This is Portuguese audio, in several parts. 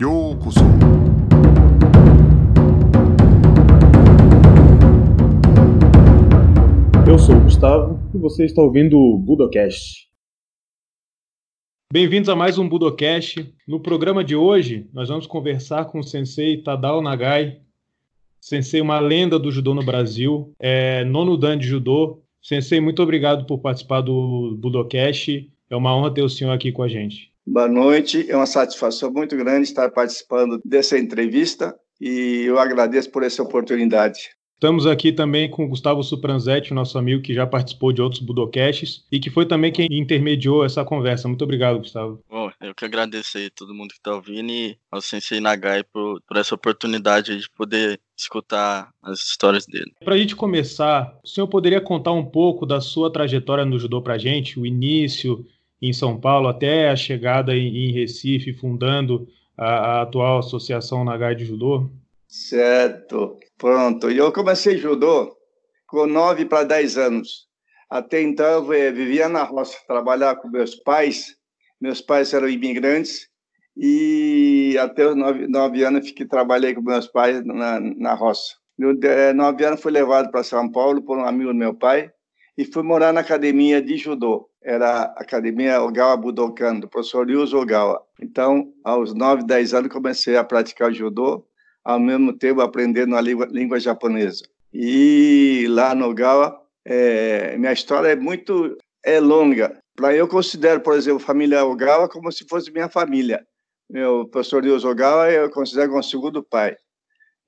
ようこそ Eu sou o Gustavo e você está ouvindo o Budocast. Bem-vindos a mais um Budocast. No programa de hoje, nós vamos conversar com o sensei Tadao Nagai, sensei uma lenda do judô no Brasil, é nono dan de judô. Sensei, muito obrigado por participar do Budocast. É uma honra ter o senhor aqui com a gente. Boa noite, é uma satisfação muito grande estar participando dessa entrevista e eu agradeço por essa oportunidade. Estamos aqui também com o Gustavo Supranzetti, nosso amigo que já participou de outros Budocasts e que foi também quem intermediou essa conversa. Muito obrigado, Gustavo. Bom, eu que agradeço aí todo mundo que está ouvindo e ao Sensei Nagai por, por essa oportunidade de poder escutar as histórias dele. Para a gente começar, o senhor poderia contar um pouco da sua trajetória no judô para a gente, o início em São Paulo até a chegada em Recife, fundando a, a atual Associação Nagai de Judô? Certo. Pronto. Eu comecei judô com 9 para 10 anos. Até então, eu vivia na roça, trabalhava com meus pais. Meus pais eram imigrantes e até os 9, 9 anos fiquei trabalhei com meus pais na, na roça. No 9 anos fui levado para São Paulo por um amigo do meu pai e fui morar na academia de judô. Era a Academia Ogawa Budokan, do professor Ryuzo Ogawa. Então, aos 9, 10 anos, comecei a praticar judô ao mesmo tempo aprendendo a língua, língua japonesa. E lá no Gawa, é, minha história é muito é longa. Para eu considero, por exemplo, a família Ogawa como se fosse minha família. Meu professor Deus Ogawa eu considero como segundo pai.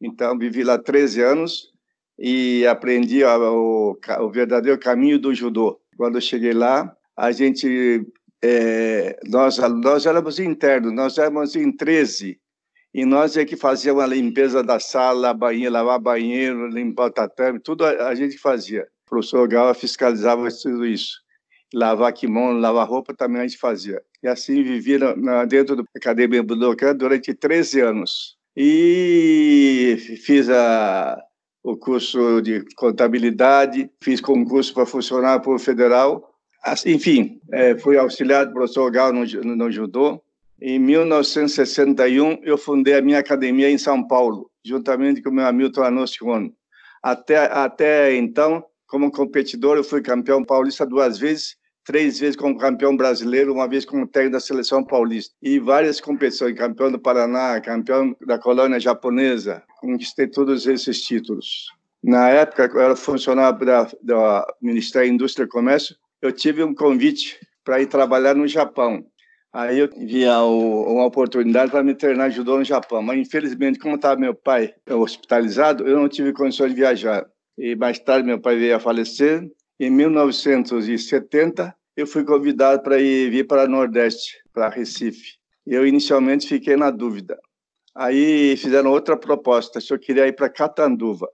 Então, vivi lá 13 anos e aprendi o, o verdadeiro caminho do judô. Quando eu cheguei lá, a gente, é, nós, nós éramos internos, nós éramos em 13 e nós é que fazíamos a limpeza da sala, banheiro, lavar banheiro, limpar o tatame, tudo a, a gente fazia. O professor Gala fiscalizava tudo isso. Lavar kimono, lavar roupa também a gente fazia. E assim vivia na, dentro da Academia Budokan durante 13 anos. E fiz a, o curso de contabilidade, fiz concurso para funcionar para o federal. Enfim, é, fui auxiliar do professor Gal no, no, judô em 1961, eu fundei a minha academia em São Paulo, juntamente com meu amigo Anocione. Até, até então, como competidor, eu fui campeão paulista duas vezes, três vezes como campeão brasileiro, uma vez como técnico da seleção paulista. E várias competições, campeão do Paraná, campeão da colônia japonesa, conquistei todos esses títulos. Na época, eu era funcionário da, do Ministério da Indústria e Comércio, eu tive um convite para ir trabalhar no Japão. Aí eu vi uma oportunidade para me treinar judô no Japão, mas infelizmente, como estava meu pai hospitalizado, eu não tive condições de viajar. E mais tarde meu pai veio a falecer. Em 1970, eu fui convidado para ir vir para o Nordeste, para Recife. Eu inicialmente fiquei na dúvida. Aí fizeram outra proposta, se eu queria ir para Catanduva.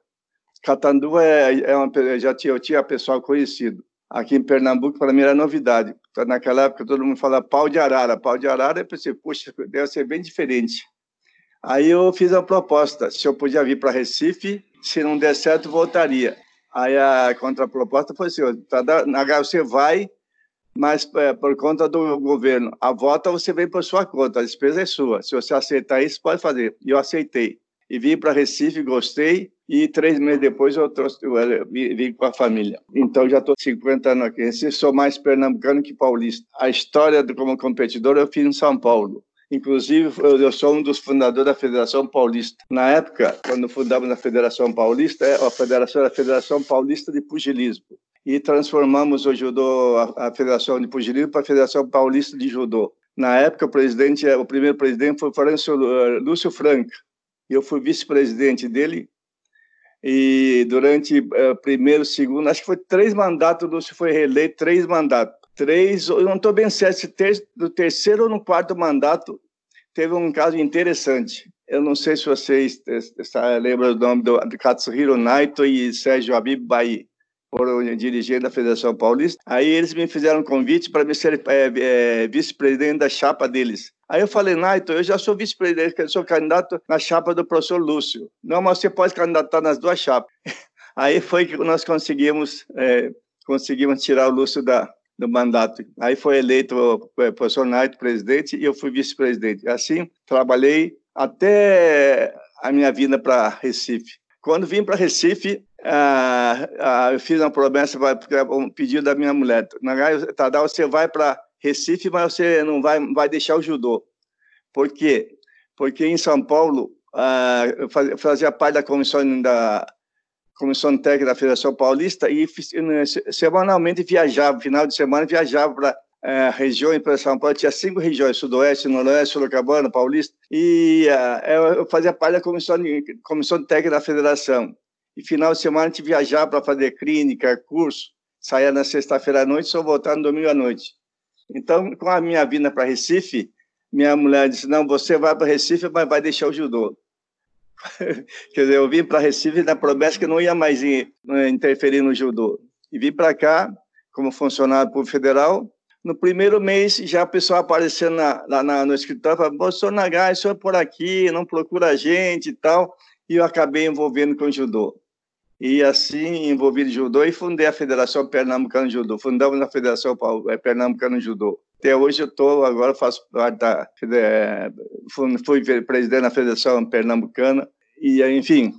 Catanduva é, é uma, já tinha, eu tinha pessoal conhecido aqui em Pernambuco, para mim era novidade. Então, naquela época, todo mundo falava pau de arara. Pau de arara, eu pensei, puxa, deve ser bem diferente. Aí eu fiz a proposta, se eu podia vir para Recife, se não der certo, voltaria. Aí a contraproposta foi assim, na você vai, mas é, por conta do governo. A volta você vem por sua conta, a despesa é sua. Se você aceitar isso, pode fazer. E eu aceitei. E vim para Recife, gostei, e três meses depois eu trouxe, eu vim com a família. Então já estou 50 anos aqui. Sou mais pernambucano que paulista. A história como competidor eu fiz em São Paulo. Inclusive, eu sou um dos fundadores da Federação Paulista. Na época, quando fundamos a Federação Paulista, é, a Federação era a Federação Paulista de Pugilismo. E transformamos o judô, a Federação de Pugilismo, para a Federação Paulista de Judô. Na época, o presidente, o primeiro presidente foi o Lúcio Franca. Eu fui vice-presidente dele e durante uh, primeiro, segundo, acho que foi três mandatos, Lúcio foi reeleito, três mandatos. Três, eu não estou bem certo se ter, no terceiro ou no quarto mandato teve um caso interessante. Eu não sei se vocês lembram do nome do, do Katsuhiro Naito e Sérgio Abib Bai, foram dirigentes da Federação Paulista. Aí eles me fizeram um convite para me ser é, é, vice-presidente da chapa deles. Aí eu falei, Naito, eu já sou vice-presidente, eu sou candidato na chapa do professor Lúcio. Não, mas você pode candidatar nas duas chapas. Aí foi que nós conseguimos, é, conseguimos tirar o Lúcio da, do mandato. Aí foi eleito o professor Naito presidente e eu fui vice-presidente. Assim, trabalhei até a minha vinda para Recife. Quando vim para Recife, ah, ah, eu fiz uma promessa, um pedido da minha mulher. Tadal, você vai para Recife, mas você não vai, vai deixar o judô. Por quê? Porque em São Paulo, ah, eu fazia parte da comissão da comissão técnica da Federação Paulista e né, semanalmente viajava, final de semana viajava para é, regiões para São Paulo, tinha cinco regiões, Sudoeste, Noroeste, Sorocabana, Paulista, e uh, eu fazia parte da comissão, comissão técnica da federação. E final de semana a gente viajava para fazer clínica, curso, saía na sexta-feira à noite, só voltava no domingo à noite. Então, com a minha vinda para Recife, minha mulher disse: Não, você vai para Recife, mas vai deixar o judô. Quer dizer, eu vim para Recife na promessa que não ia mais interferir no judô. E vim para cá, como funcionário público federal. No primeiro mês, já a pessoa aparecendo na, lá na, no escritório, falando, senhor Nagai, o senhor é por aqui, não procura a gente e tal. E eu acabei envolvendo com o judô. E assim, envolvido em judô, e fundei a Federação Pernambucana de Judô. Fundamos a Federação é, Pernambucana de Judô. Até hoje eu estou, agora faço parte da. É, fui presidente da Federação Pernambucana, e enfim,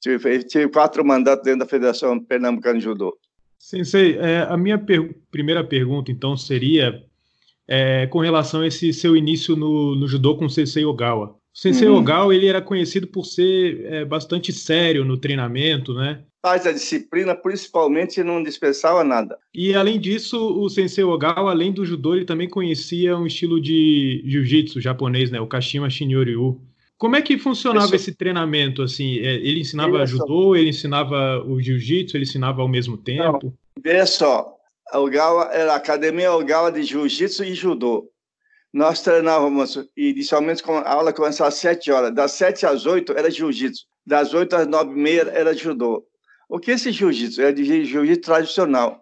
tive, tive quatro mandatos dentro da Federação Pernambucana de Judô. Sensei, é, a minha per primeira pergunta, então, seria é, com relação a esse seu início no, no judô com o Sensei Ogawa. O Sensei uhum. Ogawa, ele era conhecido por ser é, bastante sério no treinamento, né? Faz a disciplina, principalmente, não dispensava nada. E, além disso, o Sensei Ogawa, além do judô, ele também conhecia um estilo de jiu-jitsu japonês, né? O Kashima Shinryu. Como é que funcionava Isso. esse treinamento? Assim, é, ele ensinava judô, ele ensinava o jiu-jitsu, ele ensinava ao mesmo tempo? Não. Veja só, a Ogawa era a Academia Ogawa de Jiu-Jitsu e Judô. Nós treinávamos, inicialmente a aula começava às 7 horas, das 7 às 8 era Jiu-Jitsu, das 8 às 9 e meia era Judô. O que é esse Jiu-Jitsu? É de Jiu-Jitsu tradicional.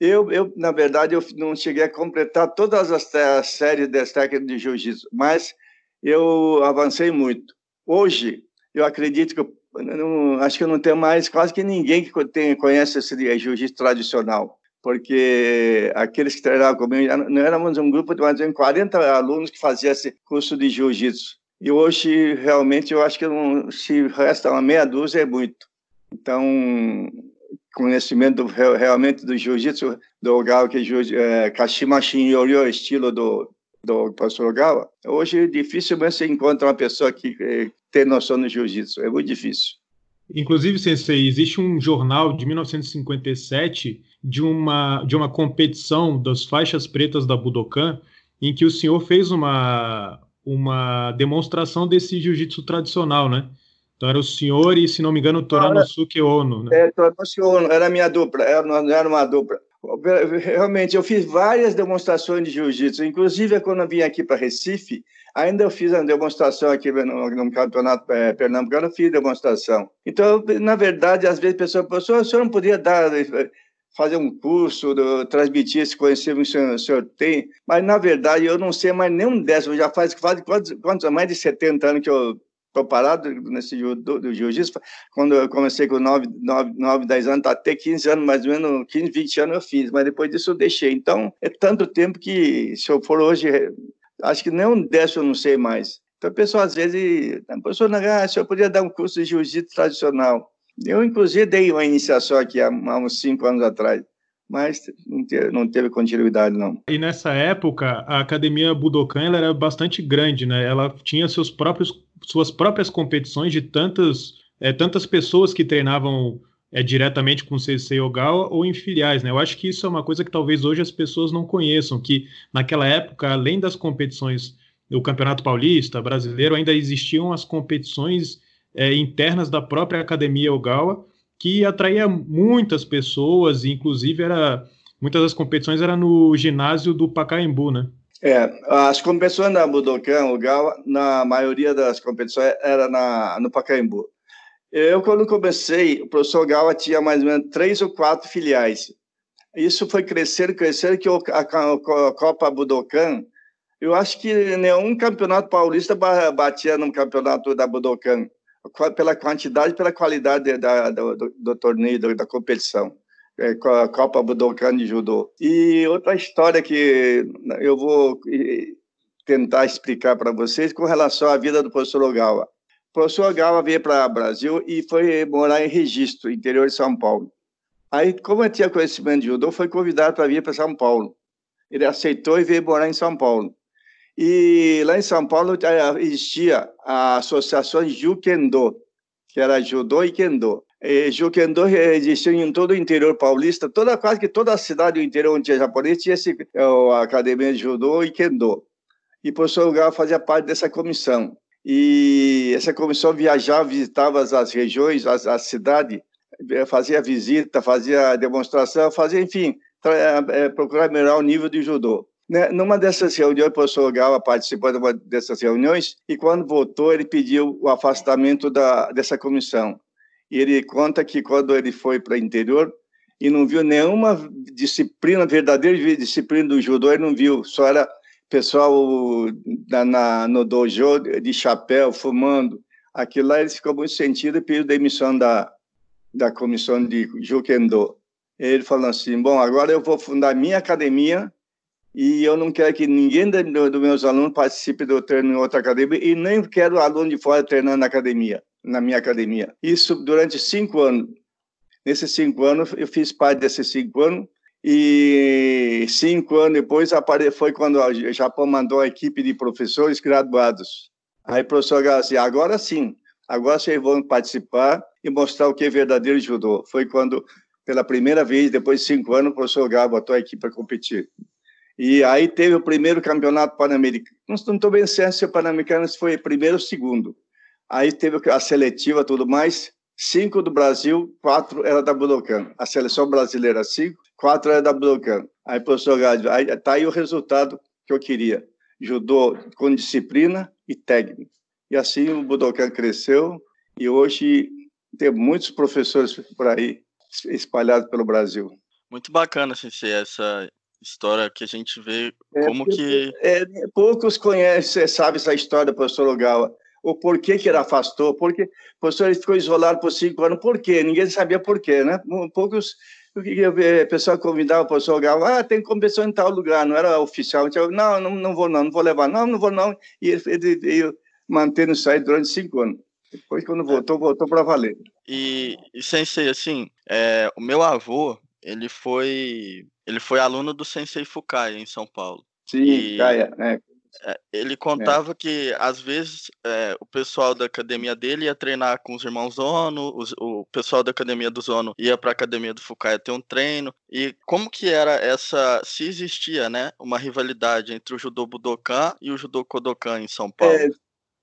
Eu, eu, na verdade, eu não cheguei a completar todas as, as séries das técnicas de Jiu-Jitsu, mas eu avancei muito. Hoje, eu acredito que eu não, acho que eu não tenho mais quase que ninguém que tem, conhece esse jiu-jitsu tradicional, porque aqueles que treinavam comigo, não éramos um grupo de mais de 40 alunos que faziam esse curso de jiu-jitsu. E hoje, realmente, eu acho que não, se resta uma meia dúzia é muito. Então, conhecimento realmente do jiu-jitsu, do Gal, que é, Kashima Shinryu, estilo do do pastor Gawa, hoje dificilmente você encontra uma pessoa que eh, tem noção do jiu-jitsu, é muito difícil. Inclusive, Sensei, existe um jornal de 1957 de uma, de uma competição das faixas pretas da Budokan, em que o senhor fez uma, uma demonstração desse jiu-jitsu tradicional, né? Então era o senhor e, se não me engano, o Toranosuke Ono. Né? É, Toranosuke Ono, era a minha dupla, era, era uma dupla. Realmente, eu fiz várias demonstrações de jiu-jitsu, inclusive quando eu vim aqui para Recife, ainda eu fiz uma demonstração aqui no, no campeonato é, pernambucano, eu fiz demonstração. Então, na verdade, às vezes a pessoa pensou, o senhor não podia dar, fazer um curso, transmitir esse conhecimento que o senhor, tem, mas na verdade eu não sei mais nenhum décimo, já faz, faz quantos, quantos, mais de 70 anos que eu estou parado nesse do jiu-jitsu. Quando eu comecei com 9, 9, 9, 10 anos, até 15 anos, mais ou menos 15, 20 anos eu fiz, mas depois disso eu deixei. Então, é tanto tempo que, se eu for hoje, acho que nem um décimo eu não sei mais. Então, a pessoa, às vezes, a pessoa, ah, se eu podia dar um curso de jiu-jitsu tradicional. Eu, inclusive, dei uma iniciação aqui há, há uns cinco anos atrás mas não teve, não teve, continuidade não. E nessa época a academia Budokan era bastante grande, né? Ela tinha seus próprios suas próprias competições de tantas, é, tantas pessoas que treinavam é, diretamente com o CC Ogawa ou em filiais, né? Eu acho que isso é uma coisa que talvez hoje as pessoas não conheçam, que naquela época, além das competições do Campeonato Paulista, brasileiro, ainda existiam as competições é, internas da própria Academia Ogawa, que atraía muitas pessoas, e inclusive era muitas das competições eram no ginásio do Pacaembu, né? É, as competições da Budokan, o Gawa, na maioria das competições era na, no Pacaembu. Eu, quando comecei, o professor Gawa tinha mais ou menos três ou quatro filiais. Isso foi crescer, crescer, que a, Copa Budokan, eu acho que nenhum campeonato paulista batia no campeonato da Budokan, pela quantidade pela qualidade da, do, do, torneio, da competição é, a Copa Budokan de Judô. E outra história que eu vou tentar explicar para vocês com relação à vida do professor Ogawa. O professor Ogawa veio para o Brasil e foi morar em Registro, interior de São Paulo. Aí, como eu tinha conhecimento de judô, foi convidado para vir para São Paulo. Ele aceitou e veio morar em São Paulo. E lá em São Paulo eh, existia a associação Jukendo, que era judô e kendo. E Jukendo existia em todo o interior paulista, toda quase que toda a cidade do interior onde tinha japonês tinha esse, eh, a academia de judô e kendo. E o professor Lugar fazia parte dessa comissão. E essa comissão viajava, visitava as regiões, a, a cidade, eh, fazia visita, fazia demonstração, fazia, enfim, é, procurar melhorar o nível de judô. Né? Numa dessas reuniões, o professor Gala participou de uma dessas reuniões e quando voltou, ele pediu o afastamento da, dessa comissão. E ele conta que quando ele foi para o interior e não viu nenhuma disciplina, verdadeira disciplina do judô, ele não viu, só era pessoal na, na, no dojo de chapéu, fumando. Aquilo lá ele ficou muito sentido e pediu demissão da, da comissão de Jukendo. Ele falou assim: Bom, agora eu vou fundar minha academia e eu não quero que ninguém dos do meus alunos participe do treino em outra academia e nem quero aluno de fora treinando na academia, na minha academia. Isso durante cinco anos. Nesses cinco anos, eu fiz parte desses cinco anos e cinco anos depois foi quando o Japão mandou a equipe de professores graduados. Aí o professor Garcia, agora sim, agora vocês vão participar e mostrar o que é verdadeiro judô. Foi quando, pela primeira vez, depois de cinco anos, o professor Gabo botou a equipe para competir. E aí teve o primeiro campeonato pan-americano. Não estou bem certo se o pan-americano foi primeiro ou segundo. Aí teve a seletiva tudo mais. Cinco do Brasil, quatro era da Budokan. A seleção brasileira, cinco, quatro era da Budokan. Aí, professor Gádio, aí tá aí o resultado que eu queria. Judô com disciplina e técnica. E assim o Budokan cresceu e hoje tem muitos professores por aí espalhados pelo Brasil. Muito bacana, Sensei, essa história que a gente vê é, como que... É, poucos conhecem, sabem essa história do professor Ogawa. O porquê que ele afastou, porque o professor ele ficou isolado por cinco anos, por quê? Ninguém sabia por quê, né? Poucos a pessoa convidava o professor Ogawa, ah, tem competição em tal lugar, não era oficial. Não, não, não vou não, não vou levar, não, não vou não. E ele, ele, ele mantendo isso aí durante cinco anos. Depois, quando voltou, voltou para valer. E, e sensei, assim, é, o meu avô, ele foi ele foi aluno do Sensei Fukai em São Paulo. Sim, e, é. Ele contava é. que, às vezes, é, o pessoal da academia dele ia treinar com os irmãos Zono, os, o pessoal da academia do Zono ia para a academia do Fukai ter um treino. E como que era essa, se existia, né, uma rivalidade entre o judô Budokan e o judô Kodokan em São Paulo? É,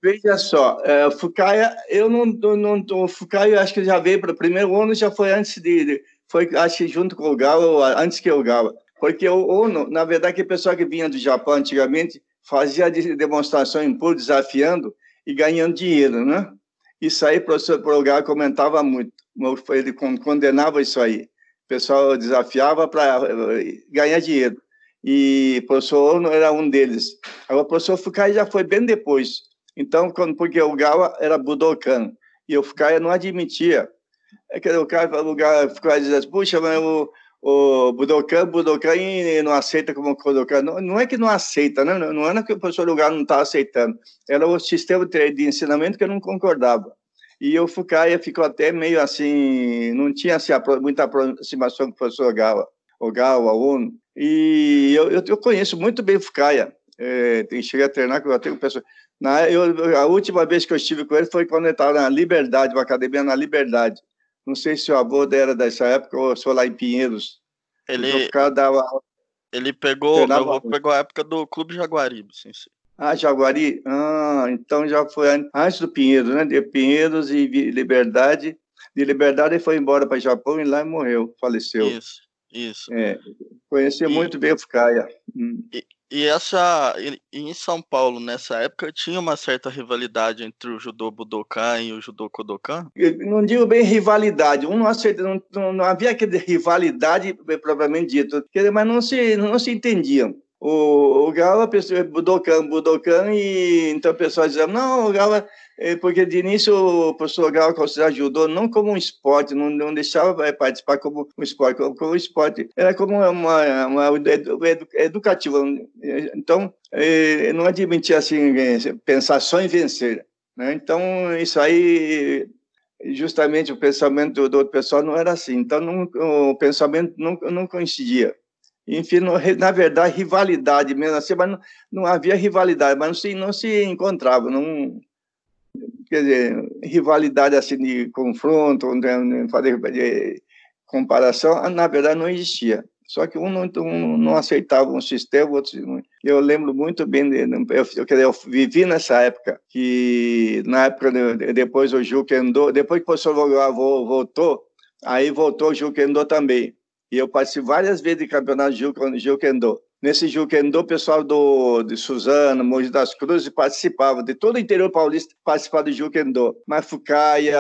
veja só, é, o Fukai, eu não, não, o Fukai, eu acho que já veio para o primeiro ano, já foi antes de, foi, acho que junto com o Galo, antes que o Galo. Porque o ONU, na verdade, o pessoal que vinha do Japão antigamente fazia demonstração em público, desafiando e ganhando dinheiro, né? Isso aí o professor Progá comentava muito. Ele condenava isso aí. O pessoal desafiava para eh, ganhar dinheiro. E o professor Ono era um deles. Agora, o professor Fukai já foi bem depois. Então, quando, porque o Gawa era Budokan. E o Fukai não admitia é que o cara, o cara ficou dizendo, puxa, mas o, o Budokan, Budokan não aceita como Kodokan. Não, não é que não aceita, né? não era que o professor lugar não estava aceitando, era o sistema de ensinamento que eu não concordava. E o Fucaia ficou até meio assim, não tinha assim, muita aproximação com o professor Gawa, o Gawa, o Uno. E eu, eu, eu conheço muito bem o Fucaia, é, cheguei a treinar, eu tenho pessoas. Na, eu, a última vez que eu estive com ele foi quando ele estava na Liberdade, uma academia na Liberdade. Não sei se o avô era dessa época ou se foi lá em Pinheiros. Ele, dava... ele pegou, meu avô pegou a época do Clube Jaguaribe, sim, sim. Ah, Jaguari? Ah, então já foi antes do Pinheiros, né? De Pinheiros e Liberdade. De Liberdade ele foi embora para o Japão e lá morreu, faleceu. Isso, isso. É, conhecia e, muito bem o Fucaia. E, e essa em São Paulo nessa época tinha uma certa rivalidade entre o judô Budokan e o judô Kodokan? Eu não digo bem rivalidade, um não, não, não, havia aquela rivalidade propriamente dito, mas não se não se entendiam. o, o Galo, a pessoa, Budokan, Budokan, e então o pessoal dizia, não, o Galo, é, porque de início o professor considerava judô não como um esporte, não, não deixava é, participar como um esporte, como, como um esporte, era como uma, uma, uma edu, educativa. Então, é, não admitia assim, pensar só em vencer. Né? Então, isso aí justamente o pensamento do outro pessoal não era assim. Então, não, o pensamento não, não coincidia. Enfim, no, na verdade, rivalidade mesmo assim, mas não, não havia rivalidade, mas não se, não se encontrava. Não, quer dizer, rivalidade assim de confronto, de, fazer de comparação, na verdade não existia. Só que um não, um não aceitava um sistema, outro não. Eu lembro muito bem, de, eu, eu, eu vivi nessa época, que na época, de, depois o Juquendô, depois que o professor voltou, aí voltou o Juquendô também. E eu participei várias vezes de campeonato de Juquendô. Nesse Juquendô, o pessoal do, de Suzano, Mogi das Cruzes participava, de todo o interior paulista participava do Juquendô. Mas Fucaia,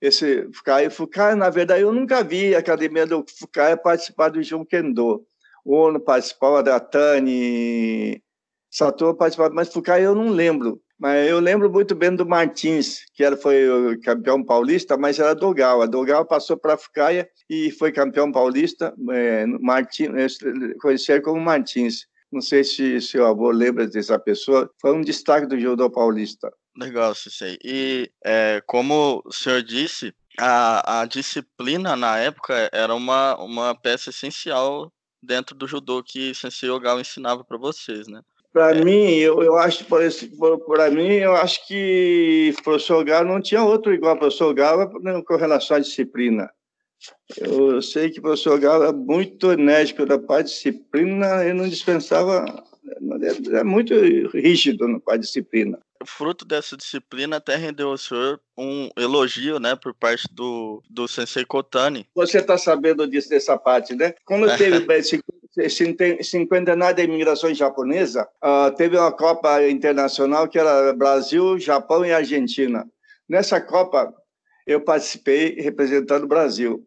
esse Fucaia, Fucaia, na verdade, eu nunca vi a academia do Fucaia participar do Juquendô. O Ono participava da Tani, Sator participava, mas Fucaia eu não lembro. Mas eu lembro muito bem do Martins, que era, foi o campeão paulista, mas era Dogal. A Dogal passou para a Fucaia e foi campeão paulista. É, Martins, conhecer como Martins. Não sei se seu avô lembra dessa pessoa. Foi um destaque do judô paulista. Legal, Cissei. E é, como o senhor disse, a, a disciplina na época era uma, uma peça essencial dentro do judô que Sensei Ogawa ensinava para vocês, né? Para é. mim, eu, eu acho, para mim, eu acho que o professor Galo não tinha outro igual ao professor Galo com relação à disciplina. Eu sei que o professor Galo é muito enérgico da parte de disciplina, ele não dispensava, é muito rígido na parte de disciplina. Fruto dessa disciplina até rendeu ao senhor um elogio, né, por parte do, do Sensei Kotani. Você está sabendo disso, dessa parte, né? Quando teve esse cinquentenário da imigração japonesa, uh, teve uma Copa Internacional que era Brasil, Japão e Argentina. Nessa Copa, eu participei representando o Brasil.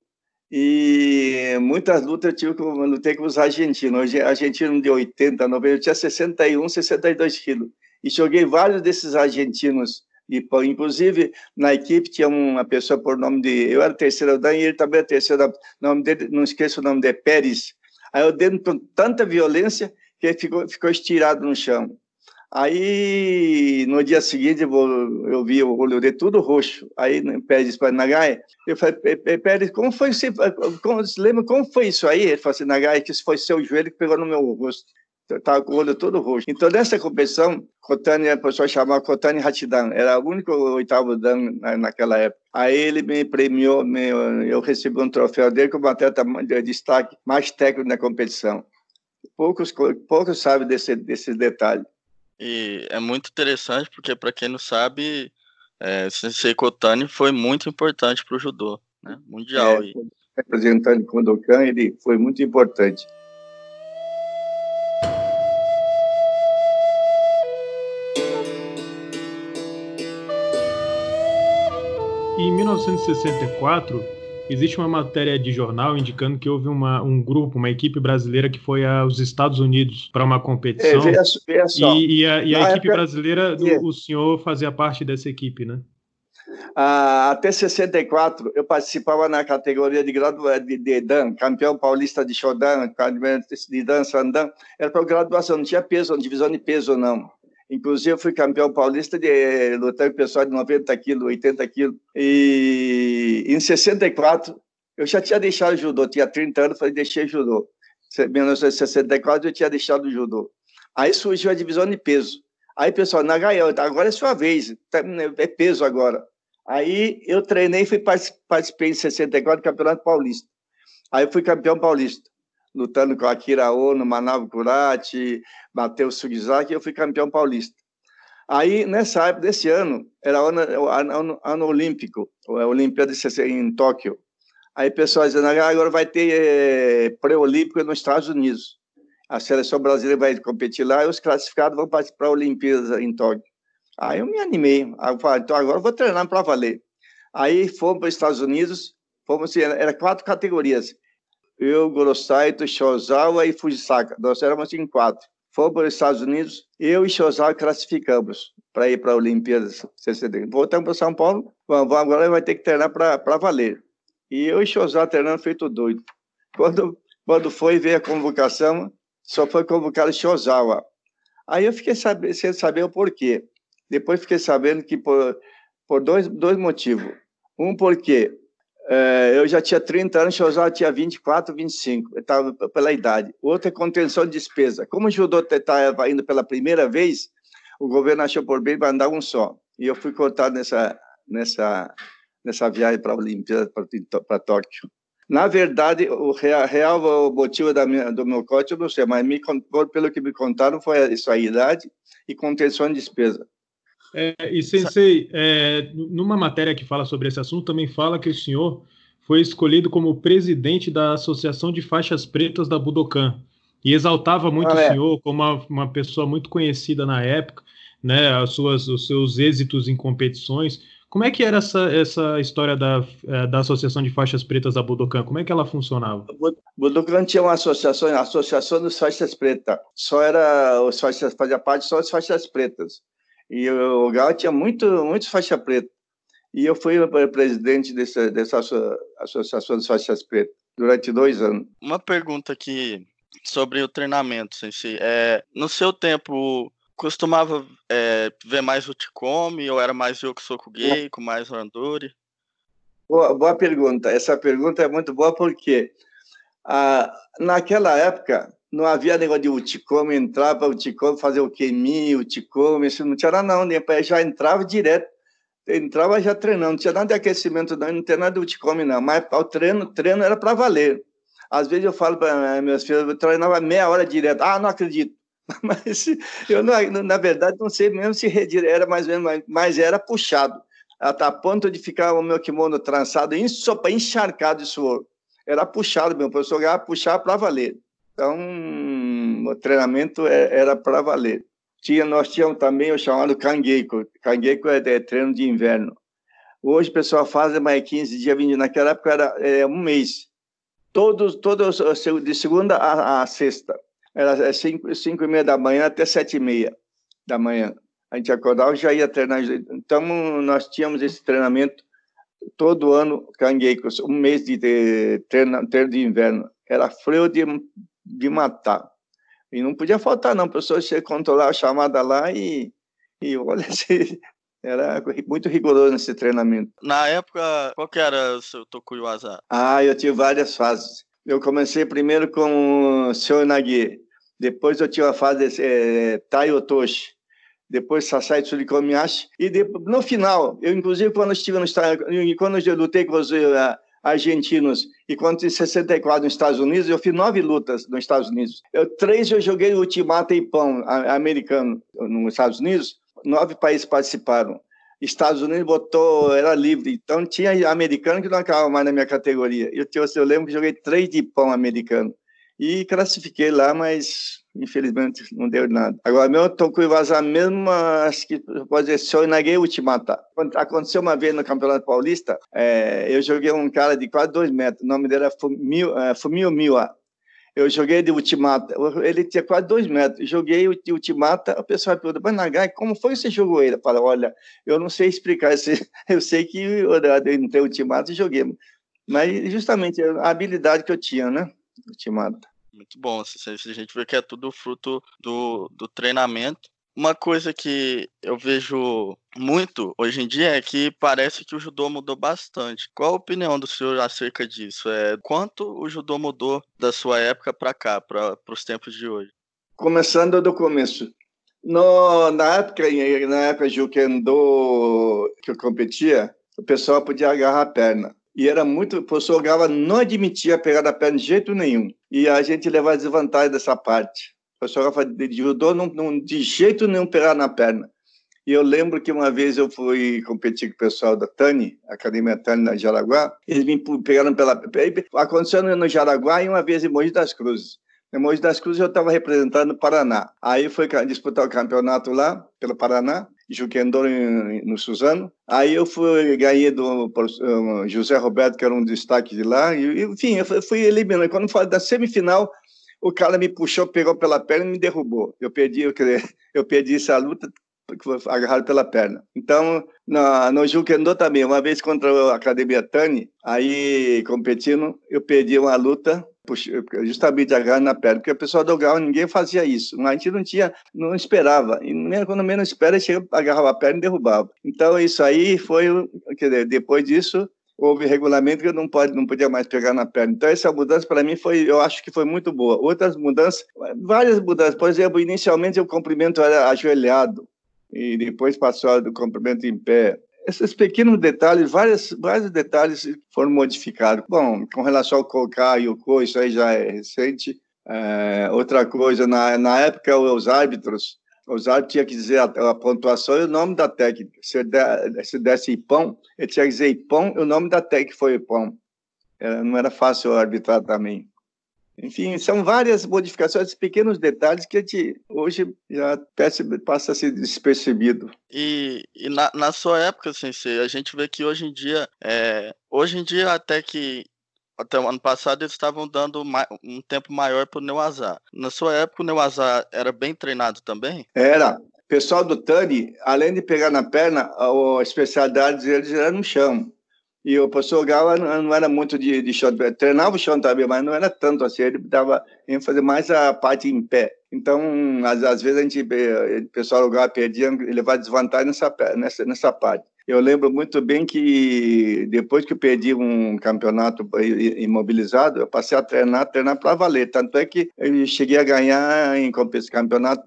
E muitas lutas eu tive que com os argentinos. Argentino de 80, 90, eu tinha 61, 62 quilos. E joguei vários desses argentinos. E, inclusive, na equipe tinha uma pessoa por nome de. Eu era terceiro dan e ele também era terceiro. Nome dele, não esqueço o nome de Pérez. Aí eu dei com tanta violência que ele ficou, ficou estirado no chão. Aí, no dia seguinte, eu, eu vi o olho tudo roxo. Aí, Pérez disse para Nagai, eu falei, Pérez, como foi isso? Como, lembra como foi isso aí? Ele falou assim, Nagai, que foi seu joelho que pegou no meu rosto. Estava com o olho todo roxo. Então, nessa competição, Kotani, a pessoa chamava Kotani Hachidan, era o único oitavo dan naquela época. Aí ele me premiou, me, eu recebi um troféu dele como atleta de destaque mais técnico na competição. Poucos, poucos sabem desse, desses detalhes. E é muito interessante porque, para quem não sabe, é, Sensei Kotani foi muito importante para o judô né, mundial. É, representante Kodokan, ele foi muito importante. 1964, existe uma matéria de jornal indicando que houve uma, um grupo, uma equipe brasileira que foi aos Estados Unidos para uma competição. É, veja, só. E, e a, e a equipe época... brasileira, do, o senhor fazia parte dessa equipe, né? Ah, até 64, eu participava na categoria de graduação de, de Dan, campeão paulista de Shodan, de dança Dan. Era para graduação, não tinha peso, divisão de peso, não. Inclusive, eu fui campeão paulista de eh, lutar com pessoal de 90 quilos, 80 quilos. E em 64, eu já tinha deixado o judô, tinha 30 anos, falei, deixei judô. Em 1964, eu tinha deixado o judô. Aí surgiu a divisão de peso. Aí, pessoal, na Gael, agora é sua vez, tá, né, é peso agora. Aí eu treinei e fui participei em 64 do Campeonato Paulista. Aí eu fui campeão paulista lutando com Akira Ono, Manabu Kurati, Matheus Sugizaki, eu fui campeão paulista. Aí, nessa época desse ano, era o ano, ano, ano olímpico, a Olimpíada em Tóquio. Aí, pessoal dizendo, ah, agora vai ter é, pré-olímpico nos Estados Unidos. A seleção brasileira vai competir lá e os classificados vão participar para a Olimpíada em Tóquio. Aí eu me animei. Aí eu falei, então agora eu vou treinar para valer. Aí fomos para os Estados Unidos, fomos, era quatro categorias eu, Gorosaito, Shozawa e Fujisaka. Nós éramos em quatro. Fomos para os Estados Unidos, eu e Shozawa classificamos para ir para a Olimpíada CCD. Voltamos para São Paulo, vamos, agora vai ter que treinar para valer. E eu e Shozawa treinando feito doido. Quando, quando foi ver a convocação, só foi convocado Shozawa. Aí eu fiquei sem saber o porquê. Depois fiquei sabendo que por, por dois, dois motivos. Um, porque é, eu já tinha 30 anos, o já tinha 24, 25, estava pela idade. Outro é contenção de despesa. Como o judô estava indo pela primeira vez, o governo achou por bem mandar um só. E eu fui cortado nessa, nessa, nessa viagem para a Olimpíada, para Tóquio. Na verdade, o real, real motivo minha, do meu corte, eu não sei, mas me, pelo que me contaram, foi isso, a idade e contenção de despesa. É, e Sensei, é, numa matéria que fala sobre esse assunto, também fala que o senhor foi escolhido como presidente da Associação de Faixas Pretas da Budokan e exaltava muito ah, é. o senhor como uma, uma, pessoa muito conhecida na época, né, as suas, os seus êxitos em competições. Como é que era essa, essa história da, é, da Associação de Faixas Pretas da Budokan? Como é que ela funcionava? Budokan tinha uma associação, a Associação dos Faixas Pretas. Só era os faixas, fazia parte só as faixas pretas. E o Gal tinha muito, muitos faixa preta. E eu fui presidente dessa, dessa associação de faixas pretas durante dois anos. Uma pergunta aqui sobre o treinamento, Sensei. É, no seu tempo, costumava é, ver mais o Ticome ou era mais Yoko Soku com mais Randori? Boa, boa pergunta. Essa pergunta é muito boa porque ah, naquela época não havia negócio de Uticome, entrava o Uticome, fazer o Kemi, o Uticome, isso não tinha nada não, já entrava direto, entrava já treinando, não tinha nada de aquecimento não, não tinha nada de Uticome não, mas o treino, treino era para valer. Às vezes eu falo para meus filhos, eu treinava meia hora direto, ah, não acredito, mas eu, não, na verdade, não sei mesmo se era mais ou menos, mas era puxado, até a ponto de ficar o meu kimono trançado, encharcado de suor. Era puxado meu, o professor ia puxar para valer. Então, o treinamento é, era para valer. Tinha, nós tínhamos também o chamado cangueco. Cangueco é, é treino de inverno. Hoje o pessoal faz mais 15 dias, 20 Naquela época era é, um mês. Todos, todos, de segunda a, a sexta. Era 5 é, e meia da manhã até 7 e meia da manhã. A gente acordava e já ia treinar. Então, nós tínhamos esse treinamento todo ano, cangueco, um mês de treino, treino de inverno. Era frio de de matar. E não podia faltar, não. A pessoa tinha que controlar a chamada lá e, e olha, era muito rigoroso nesse treinamento. Na época, qual que era o seu Tokuyuaza? Ah, eu tive várias fases. Eu comecei primeiro com o Sr. Nagi, depois eu tive a fase é, Tai Otoshi, depois Sasai Tsurikomiyashi, e depois, no final, eu inclusive quando estive no quando eu lutei com os argentinos. E quando em 64 nos Estados Unidos, eu fiz nove lutas nos Estados Unidos. Eu, três eu joguei o ultimato em pão americano nos Estados Unidos. Nove países participaram. Estados Unidos botou, era livre. Então tinha americano que não acabava mais na minha categoria. Eu, eu lembro que joguei três de pão americano. E classifiquei lá, mas infelizmente não deu nada. Agora, meu Tokuiwaza mesmo, acho que pode dizer, só naguei ultimata. Aconteceu uma vez no Campeonato Paulista, é, eu joguei um cara de quase dois metros, o nome dele era Fumio, é, Fumio Miwa. Eu joguei de ultimata, ele tinha quase dois metros. Joguei de ultimata, o pessoal pergunta, mas Nagai, como foi que você jogou ele? Eu falo, olha, eu não sei explicar, eu sei que eu entrei ultimata e joguei. Mas justamente a habilidade que eu tinha, né? Ultimata. Muito bom. A gente vê que é tudo fruto do, do treinamento. Uma coisa que eu vejo muito hoje em dia é que parece que o judô mudou bastante. Qual a opinião do senhor acerca disso? É, quanto o judô mudou da sua época para cá, para os tempos de hoje? Começando do começo. No, na época, na época de Kendo que eu competia, o pessoal podia agarrar a perna e era muito. O professor Gava não admitia pegar na perna de jeito nenhum. E a gente levava desvantagem dessa parte. O professor Gava de não, não, de jeito nenhum pegar na perna. E eu lembro que uma vez eu fui competir com o pessoal da Tani, Academia Tani na Jaraguá, eles me pegaram pela. Aconteceu no Jaraguá e uma vez em Mogi das Cruzes. Em Mogi das Cruzes eu estava representando o Paraná. Aí foi disputar o campeonato lá, pelo Paraná, Juquendor no Suzano. Aí eu fui, ganhei do José Roberto, que era um destaque de lá. E, enfim, eu fui eliminando. Quando falei da semifinal, o cara me puxou, pegou pela perna e me derrubou. Eu perdi, eu, eu perdi essa luta porque foi agarrado pela perna. Então, na, no Juquendô também, uma vez contra a Academia Tani, aí competindo, eu perdi uma luta justamente agarrado na perna, porque o pessoal do Gal ninguém fazia isso, a gente não tinha, não esperava, e quando menos espera, chega, agarrava a perna e derrubava. Então, isso aí foi, quer dizer, depois disso, houve regulamento que eu não pode não podia mais pegar na perna. Então essa mudança para mim foi, eu acho que foi muito boa. Outras mudanças, várias mudanças. Por exemplo, inicialmente o comprimento era ajoelhado e depois passou do comprimento em pé. Esses pequenos detalhes, vários, detalhes foram modificados. Bom, com relação ao Cocá e o Co, isso aí já é recente. É, outra coisa, na, na época, os árbitros os árbitros tinham que dizer a, a, pontuação e o nome da técnica. Se, de, se desse Ipão, ele tinha que dizer Ipão e o nome da técnica foi Ipão. É, não era fácil arbitrar também. Enfim, são várias modificações, pequenos detalhes que a gente hoje já passa a ser despercebido. E, e na, na, sua época, Sensei, a gente vê que hoje em dia, é, hoje em dia até que até o ano passado eles estavam dando um tempo maior para o Neuazar. Na sua época, o Neuazar era bem treinado também? Era. O pessoal do Tani, além de pegar na perna, a especialidade deles era no chão. E o professor Gala não era muito de, de treinava o também, mas não era tanto assim, ele dava ênfase mais a parte em pé. Então, às, às vezes a gente, o pessoal do Gala perdia, vai desvantagem nessa, nessa, nessa parte. Eu lembro muito bem que depois que eu perdi um campeonato imobilizado, eu passei a treinar, treinar para valer. Tanto é que eu cheguei a ganhar em campeonato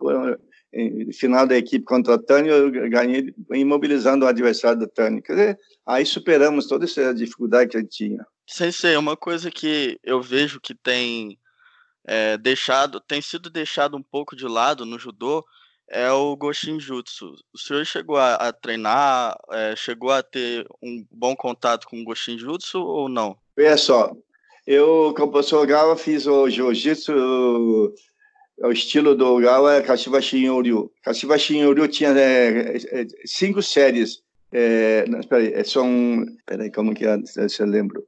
em final da equipe contra a Tânia, eu ganhei imobilizando o adversário da Tânia. Quer dizer, aí superamos toda essa dificuldade que a gente tinha. Sensei, uma coisa que eu vejo que tem é, deixado, tem sido deixado um pouco de lado no judô, é o Goshin Jutsu. O senhor chegou a, a treinar, é, chegou a ter um bom contato com o Goshin Jutsu ou não? Olha só, eu, como professor Gawa, fiz o Jiu-Jitsu, o estilo do Gawa é Kashiba Shinryu. Kashiba Shinryu tinha é, é, cinco séries. É, não, peraí, é, são. Peraí, como que é? Se eu lembro.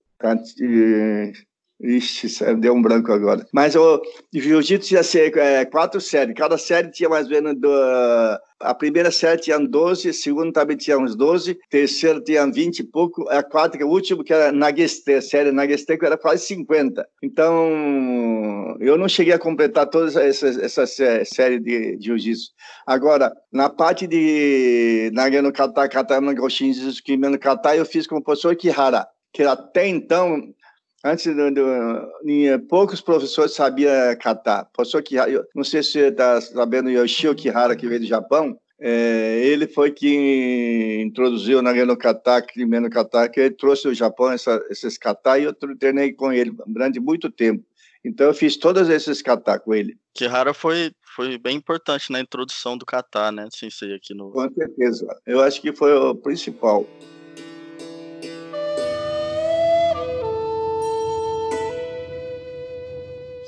Ixi, deu um branco agora. Mas o jiu-jitsu ia ser é, quatro séries. Cada série tinha mais ou menos. Do, a primeira série tinha 12, a segunda também tinha uns 12, a terceira tinha 20 e pouco, a quarta, que é o último, que era Nageste, a série Nageste, que era quase 50. Então, eu não cheguei a completar toda essa, essa série de, de jiu-jitsu. Agora, na parte de Nagano Kata, Kata, Goshin, Kimi no Kata, eu fiz com o professor Kihara, que até então Antes, do, do, poucos professores sabiam catar. Professor Kihara, não sei se você está sabendo, Yoshio Kihara, que veio do Japão, é, ele foi que introduziu na Kata, que ele trouxe do Japão essa, esses kata e eu treinei com ele durante muito tempo. Então eu fiz todos esses kata com ele. Kihara foi foi bem importante na introdução do kata, né, Sensei aqui no. Com certeza. Eu acho que foi o principal.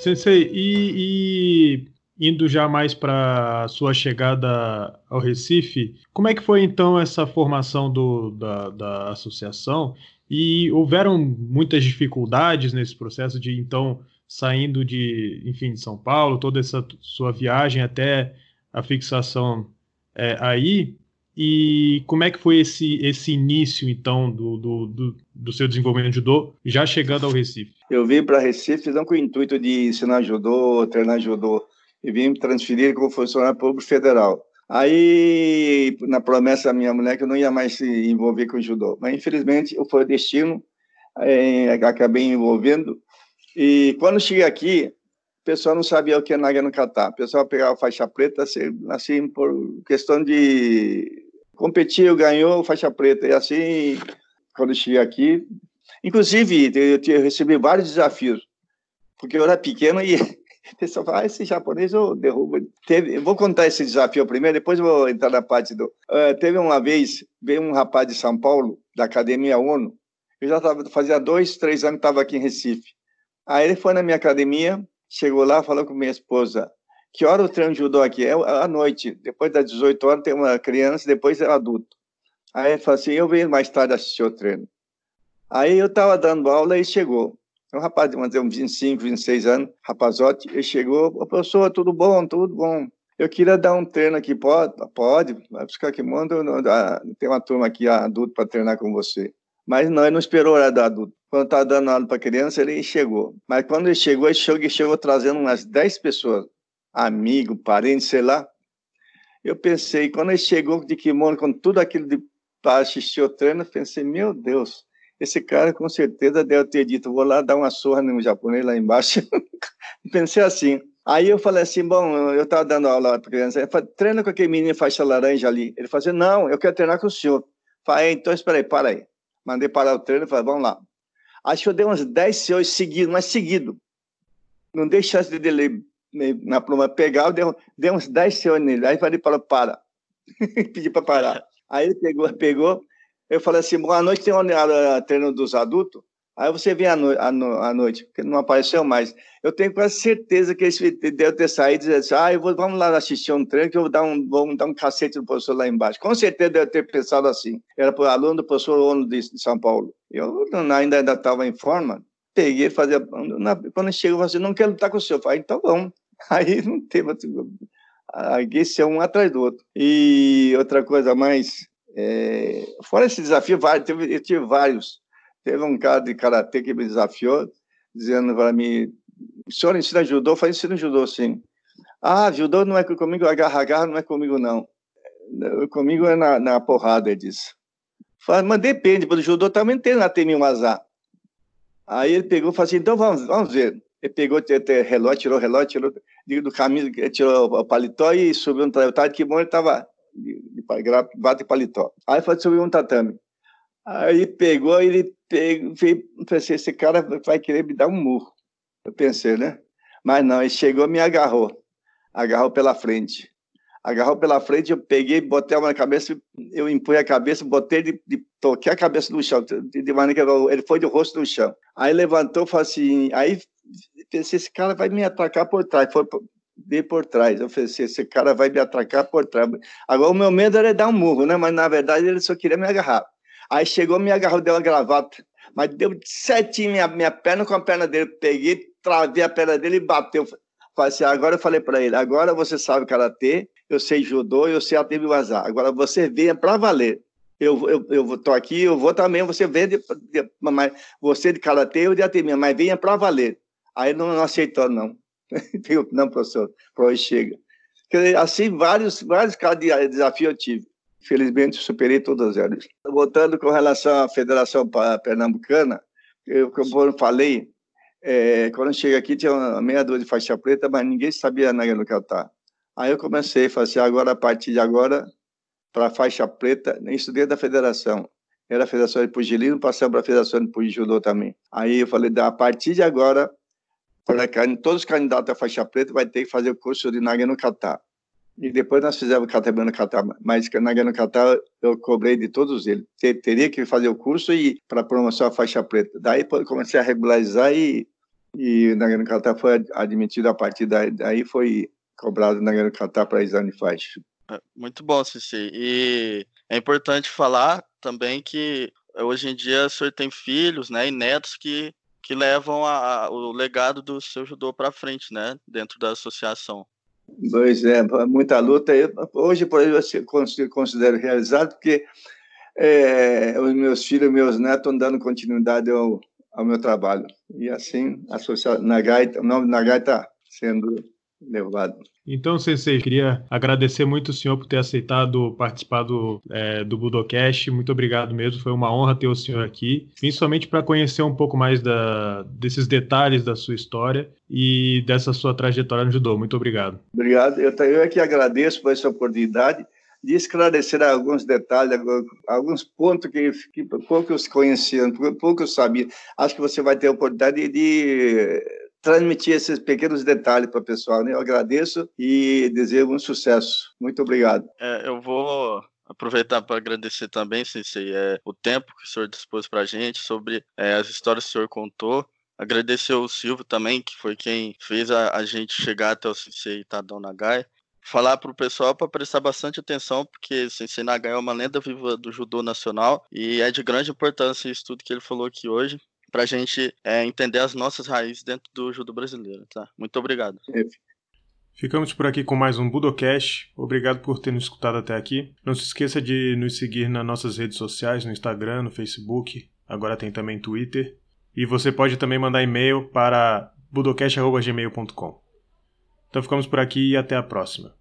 Sensei, e, e indo já mais para sua chegada ao Recife, como é que foi então essa formação do, da, da associação? E houveram muitas dificuldades nesse processo de então saindo de, enfim, de São Paulo, toda essa sua viagem até a fixação é, aí. E como é que foi esse, esse início, então, do, do, do, do seu desenvolvimento de judô, já chegando ao Recife? Eu vim para Recife não com o intuito de ensinar judô, treinar judô, e vim transferir como funcionário público federal. Aí, na promessa da minha mulher, que eu não ia mais se envolver com judô. Mas, infelizmente, foi o destino, é, acabei envolvendo. E quando cheguei aqui, o pessoal não sabia o que é Naga no Catar. O pessoal pegava faixa preta, assim, assim por questão de competiu, ganhou faixa preta. E assim, quando cheguei aqui, inclusive, eu, eu recebi vários desafios, porque eu era pequeno e o pessoal fala, ah, esse japonês eu derrubo. Teve, eu vou contar esse desafio primeiro, depois eu vou entrar na parte do. Uh, teve uma vez, veio um rapaz de São Paulo, da Academia ONU, eu já tava, fazia dois, três anos que estava aqui em Recife. Aí ele foi na minha academia, chegou lá, falou com minha esposa, que hora o treino de judô aqui? É à noite, depois das 18 horas tem uma criança, depois é adulto. Aí ele falou assim, eu venho mais tarde assistir o treino. Aí eu estava dando aula e chegou. Um rapaz de uns 25, 26 anos, rapazote, ele chegou, ô professor, tudo bom, tudo bom. Eu queria dar um treino aqui, pode? Pode, vai buscar aqui, manda, tem uma turma aqui adulto para treinar com você. Mas não, ele não esperou a hora do adulto. Quando estava dando aula para criança, ele chegou. Mas quando ele chegou, ele chegou, ele chegou trazendo umas 10 pessoas, amigo, parente, sei lá. Eu pensei, quando ele chegou de kimono, com tudo aquilo para assistir o treino, eu pensei, meu Deus, esse cara com certeza deve ter dito, vou lá dar uma surra no japonês lá embaixo. pensei assim. Aí eu falei assim, bom, eu estava dando aula para criança, ele falou, treina com aquele menino faixa laranja ali. Ele falou assim, não, eu quero treinar com o senhor. Falei, então espera aí, para aí. Mandei parar o treino falei, vamos lá. Acho que eu dei uns 10 senhores seguidos, mas seguido. Não dei chance de dele na pluma pegar, eu dei, dei uns 10 senhores nele. Aí falei para para. Pedi para parar. Aí ele pegou, pegou. Eu falei assim, boa noite, tem um treino dos adultos. Aí você vem à, no, no, noite, porque não apareceu mais. Eu tenho quase certeza que ele deve ter saído e dizer assim, ah, eu vou, vamos lá assistir um treino que eu vou dar um, vou dar um cacete no professor lá embaixo. Com certeza deve ter pensado assim. Era para aluno do professor Ono de, de São Paulo. Eu ainda estava em forma, peguei, fazia... Quando chegou, eu falei assim, não quero lutar com o senhor. Eu falei, então vamos. Aí não teve... Esse é um atrás do outro. E outra coisa mais... É... Fora esse desafio, eu tive vários Teve um cara de karatê que me desafiou, dizendo para mim: o senhor ensina judô? Eu falei: ensino judô, sim. Ah, judô não é comigo, agarra, agarra não é comigo, não. Comigo é na, na porrada, ele disse. Falei, mas depende, porque o judô também tem na Temi Mazá. Aí ele pegou e falou assim: então vamos, vamos ver. Ele pegou relógio, tirou relógio, tirou do caminho, tirou o paletó e subiu no tatame. Que bom, ele estava de, de, paletó. Aí foi subir um tatame. Aí pegou, ele pegou, pensei, esse cara vai querer me dar um murro. Eu pensei, né? Mas não, ele chegou me agarrou. Agarrou pela frente. Agarrou pela frente, eu peguei, botei a mão na cabeça, eu empurrei a cabeça, botei, de, de, toquei a cabeça no chão, de, de maneira que ele foi de rosto no chão. Aí levantou, falou assim, aí pensei, esse cara vai me atacar por trás. Foi de por trás. Eu pensei, esse cara vai me atacar por trás. Agora, o meu medo era dar um murro, né? Mas, na verdade, ele só queria me agarrar. Aí chegou, me agarrou, deu uma gravata. Mas deu certinho minha, minha perna com a perna dele. Peguei, travei a perna dele e bateu. Falei assim, agora eu falei para ele, agora você sabe karatê, eu sei judô, eu sei até vazar. Agora você venha para valer. Eu, eu, eu tô aqui, eu vou também, você vem de, de, mas você de karatê, eu de atemi, mas venha para valer. Aí não, não aceitou, não. não, professor, por hoje chega. Assim, vários, vários casos de desafio eu tive. Felizmente, superei todas elas. Voltando com relação à Federação Pernambucana, eu, como eu falei, é, quando eu cheguei aqui tinha uma meia dúzia de faixa preta, mas ninguém sabia nada do que eu estava. Aí eu comecei a fazer assim, agora, a partir de agora, para faixa preta, isso dentro da federação. Era a Federação de Pugilino, passamos para a Federação de Pugiludô também. Aí eu falei, a partir de agora, para todos os candidatos à faixa preta vai ter que fazer o curso de Naga no Catar. E depois nós fizemos Catabana Catar, mas na Gana Catar eu cobrei de todos eles. Teria que fazer o curso e para promoção a faixa preta. Daí comecei a regularizar e, e na Gana Catar foi admitido a partir daí, foi cobrado na Gana Catar para exame de faixa. É, muito bom, Cici. E é importante falar também que hoje em dia o senhor tem filhos né, e netos que, que levam a, a, o legado do seu judô para frente, né, dentro da associação. Pois é, muita luta. Eu, hoje, por exemplo, eu considero realizado porque é, os meus filhos, meus netos estão dando continuidade ao, ao meu trabalho. E assim, a associação Nagai, o nome Nagai está sendo levado. Então, Sensei, queria agradecer muito o senhor por ter aceitado participar do, é, do Budocast. Muito obrigado mesmo, foi uma honra ter o senhor aqui, principalmente para conhecer um pouco mais da, desses detalhes da sua história e dessa sua trajetória no judô. Muito obrigado. Obrigado, eu, eu é que agradeço por essa oportunidade de esclarecer alguns detalhes, alguns pontos que, que poucos conheciam, poucos sabiam. Acho que você vai ter a oportunidade de transmitir esses pequenos detalhes para o pessoal. Né? Eu agradeço e desejo um sucesso. Muito obrigado. É, eu vou aproveitar para agradecer também, Sensei, é, o tempo que o senhor dispôs para a gente, sobre é, as histórias que o senhor contou. Agradecer o Silvio também, que foi quem fez a, a gente chegar até o Sensei Tadão Nagai. Falar para o pessoal para prestar bastante atenção, porque Sensei Nagai é uma lenda viva do judô nacional e é de grande importância isso tudo que ele falou aqui hoje para a gente é, entender as nossas raízes dentro do judô brasileiro. Tá? Muito obrigado. Ficamos por aqui com mais um Budocast. Obrigado por ter nos escutado até aqui. Não se esqueça de nos seguir nas nossas redes sociais, no Instagram, no Facebook. Agora tem também Twitter. E você pode também mandar e-mail para budocast.gmail.com. Então ficamos por aqui e até a próxima.